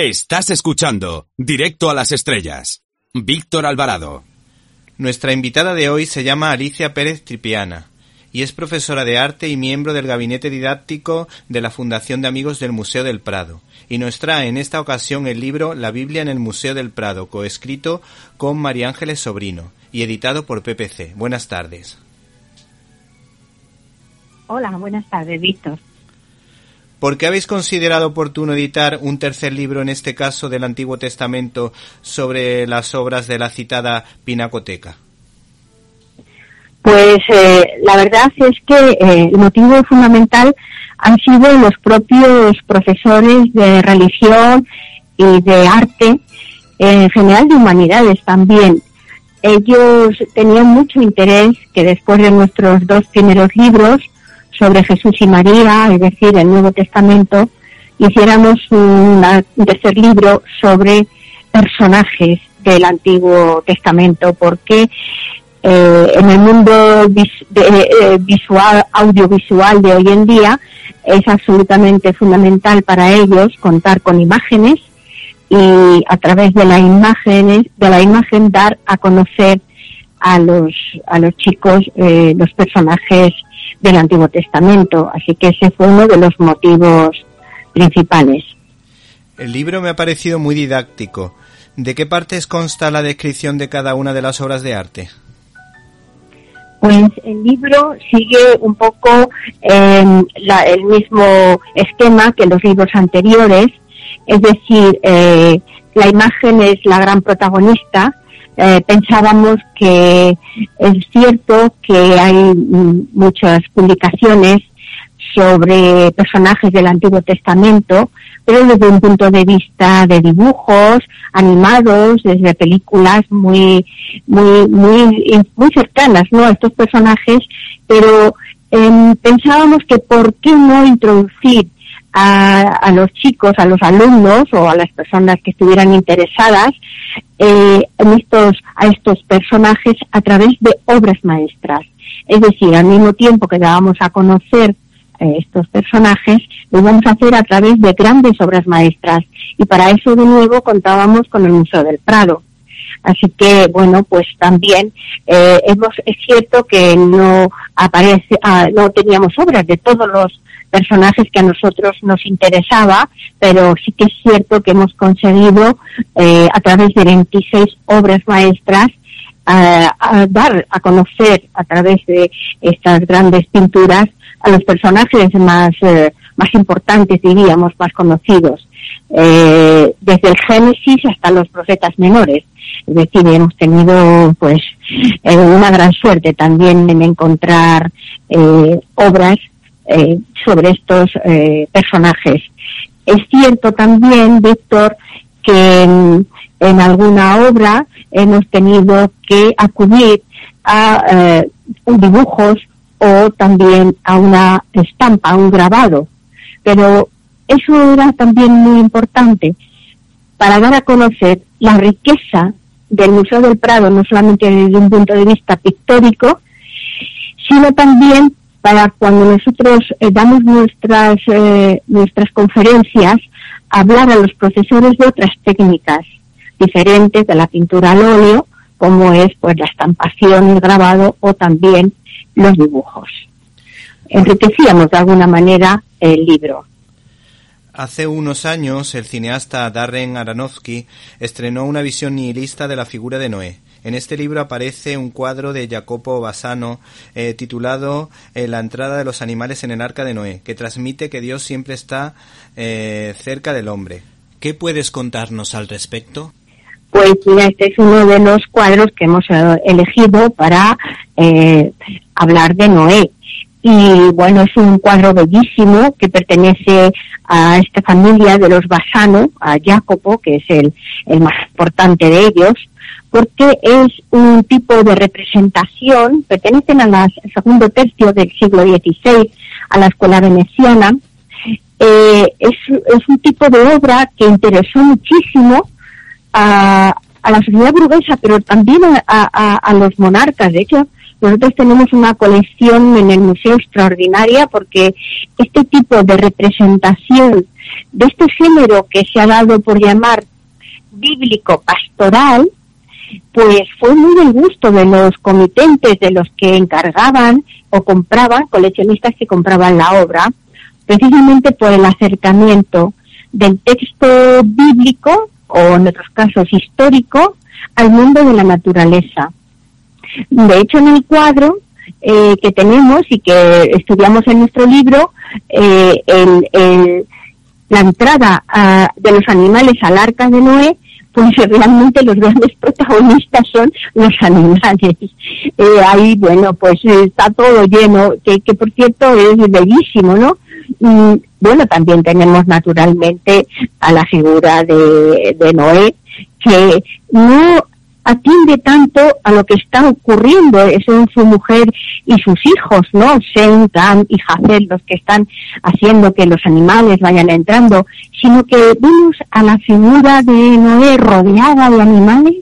Estás escuchando Directo a las Estrellas. Víctor Alvarado. Nuestra invitada de hoy se llama Alicia Pérez Tripiana y es profesora de arte y miembro del gabinete didáctico de la Fundación de Amigos del Museo del Prado, y nos trae en esta ocasión el libro La Biblia en el Museo del Prado, coescrito con María Ángeles Sobrino y editado por PPC. Buenas tardes. Hola, buenas tardes, Víctor. ¿Por qué habéis considerado oportuno editar un tercer libro, en este caso del Antiguo Testamento, sobre las obras de la citada Pinacoteca? Pues eh, la verdad es que eh, el motivo fundamental han sido los propios profesores de religión y de arte, en general de humanidades también. Ellos tenían mucho interés que después de nuestros dos primeros libros sobre Jesús y María, es decir, el Nuevo Testamento, hiciéramos un tercer libro sobre personajes del Antiguo Testamento, porque eh, en el mundo eh, visual, audiovisual de hoy en día es absolutamente fundamental para ellos contar con imágenes y a través de las imágenes, de la imagen dar a conocer a los a los chicos eh, los personajes del Antiguo Testamento. Así que ese fue uno de los motivos principales. El libro me ha parecido muy didáctico. ¿De qué partes consta la descripción de cada una de las obras de arte? Pues el libro sigue un poco em, el mismo esquema que los libros anteriores, es decir, eh, la imagen es la gran protagonista. Eh, pensábamos que es cierto que hay muchas publicaciones sobre personajes del Antiguo Testamento, pero desde un punto de vista de dibujos animados, desde películas muy, muy, muy, muy cercanas, ¿no? A estos personajes, pero em, pensábamos que por qué no introducir a, a, los chicos, a los alumnos o a las personas que estuvieran interesadas eh, en estos, a estos personajes a través de obras maestras. Es decir, al mismo tiempo que dábamos a conocer estos personajes, lo vamos a hacer a través de grandes obras maestras. Y para eso, de nuevo, contábamos con el Museo del Prado. Así que, bueno, pues también eh, hemos, es cierto que no aparece, ah, no teníamos obras de todos los personajes que a nosotros nos interesaba, pero sí que es cierto que hemos conseguido eh, a través de 26 obras maestras dar a conocer a través de estas grandes pinturas a los personajes más, eh, más importantes, diríamos, más conocidos, desde el Génesis hasta los profetas menores. Es decir, hemos tenido pues eh, una gran suerte también en encontrar obras sobre estos personajes. Es cierto también, Víctor, que en, alguna obra hemos tenido que acudir a dibujos o también a una estampa, a un grabado. Pero eso era también muy importante para dar a conocer la riqueza del Museo del Prado, no solamente desde un punto de vista pictórico, sino también para cuando nosotros eh, damos nuestras, eh, nuestras conferencias, hablar a los profesores de otras técnicas diferentes de la pintura al óleo, como es pues la estampación, el grabado o también los dibujos. Enriquecíamos de alguna manera el libro. Hace unos años el cineasta Darren Aronofsky estrenó una visión nihilista de la figura de Noé. En este libro aparece un cuadro de Jacopo Bassano eh, titulado eh, La entrada de los animales en el arca de Noé, que transmite que Dios siempre está eh, cerca del hombre. ¿Qué puedes contarnos al respecto? Pues mira, este es uno de los cuadros que hemos elegido para eh, hablar de Noé. Y bueno, es un cuadro bellísimo que pertenece a esta familia de los Basano, a Jacopo, que es el, el más importante de ellos, porque es un tipo de representación, pertenecen al segundo tercio del siglo XVI, a la escuela veneciana. Eh, es, es un tipo de obra que interesó muchísimo a, a la sociedad burguesa, pero también a, a, a los monarcas. De hecho, nosotros tenemos una colección en el museo extraordinaria porque este tipo de representación de este género que se ha dado por llamar bíblico pastoral, pues fue muy del gusto de los comitentes, de los que encargaban o compraban, coleccionistas que compraban la obra, precisamente por el acercamiento del texto bíblico o en otros casos histórico al mundo de la naturaleza. De hecho, en el cuadro eh, que tenemos y que estudiamos en nuestro libro, eh, la entrada ah, de los animales al arca de Noé pues realmente los grandes protagonistas son los animales. Eh, ahí, bueno, pues está todo lleno, que, que por cierto es bellísimo, ¿no? Y bueno, también tenemos naturalmente a la figura de, de Noé, que no atiende tanto a lo que está ocurriendo, son su mujer y sus hijos, ¿no? Sen, Cam y Jafet los que están haciendo que los animales vayan entrando, sino que vemos a la figura de Noé rodeada de animales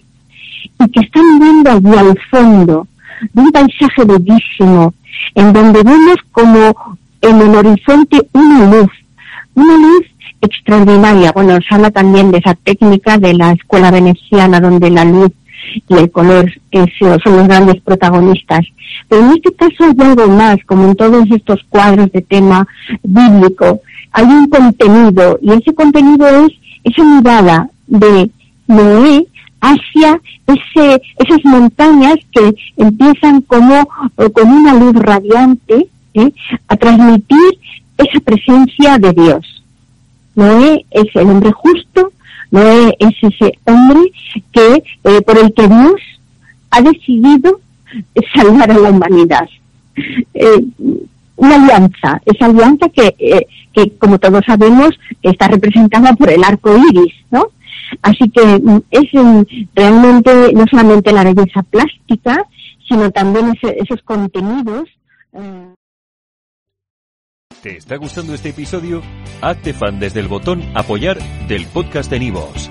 y que están viendo allí al fondo de un paisaje bellísimo, en donde vemos como en el horizonte una luz, una luz extraordinaria. Bueno, se habla también de esa técnica de la escuela veneciana donde la luz y el color son los grandes protagonistas. Pero en este caso hay algo más, como en todos estos cuadros de tema bíblico, hay un contenido y ese contenido es esa mirada de Noé hacia ese, esas montañas que empiezan como con una luz radiante ¿eh? a transmitir esa presencia de Dios. Noé es el hombre justo no es ese hombre que eh, por el que Dios ha decidido salvar a la humanidad. Eh, una alianza, esa alianza que, eh, que, como todos sabemos, está representada por el arco iris, ¿no? Así que mm, es realmente no solamente la belleza plástica, sino también esos contenidos. ¿Te está gustando este episodio? Hazte fan desde el botón Apoyar del podcast de Nivos.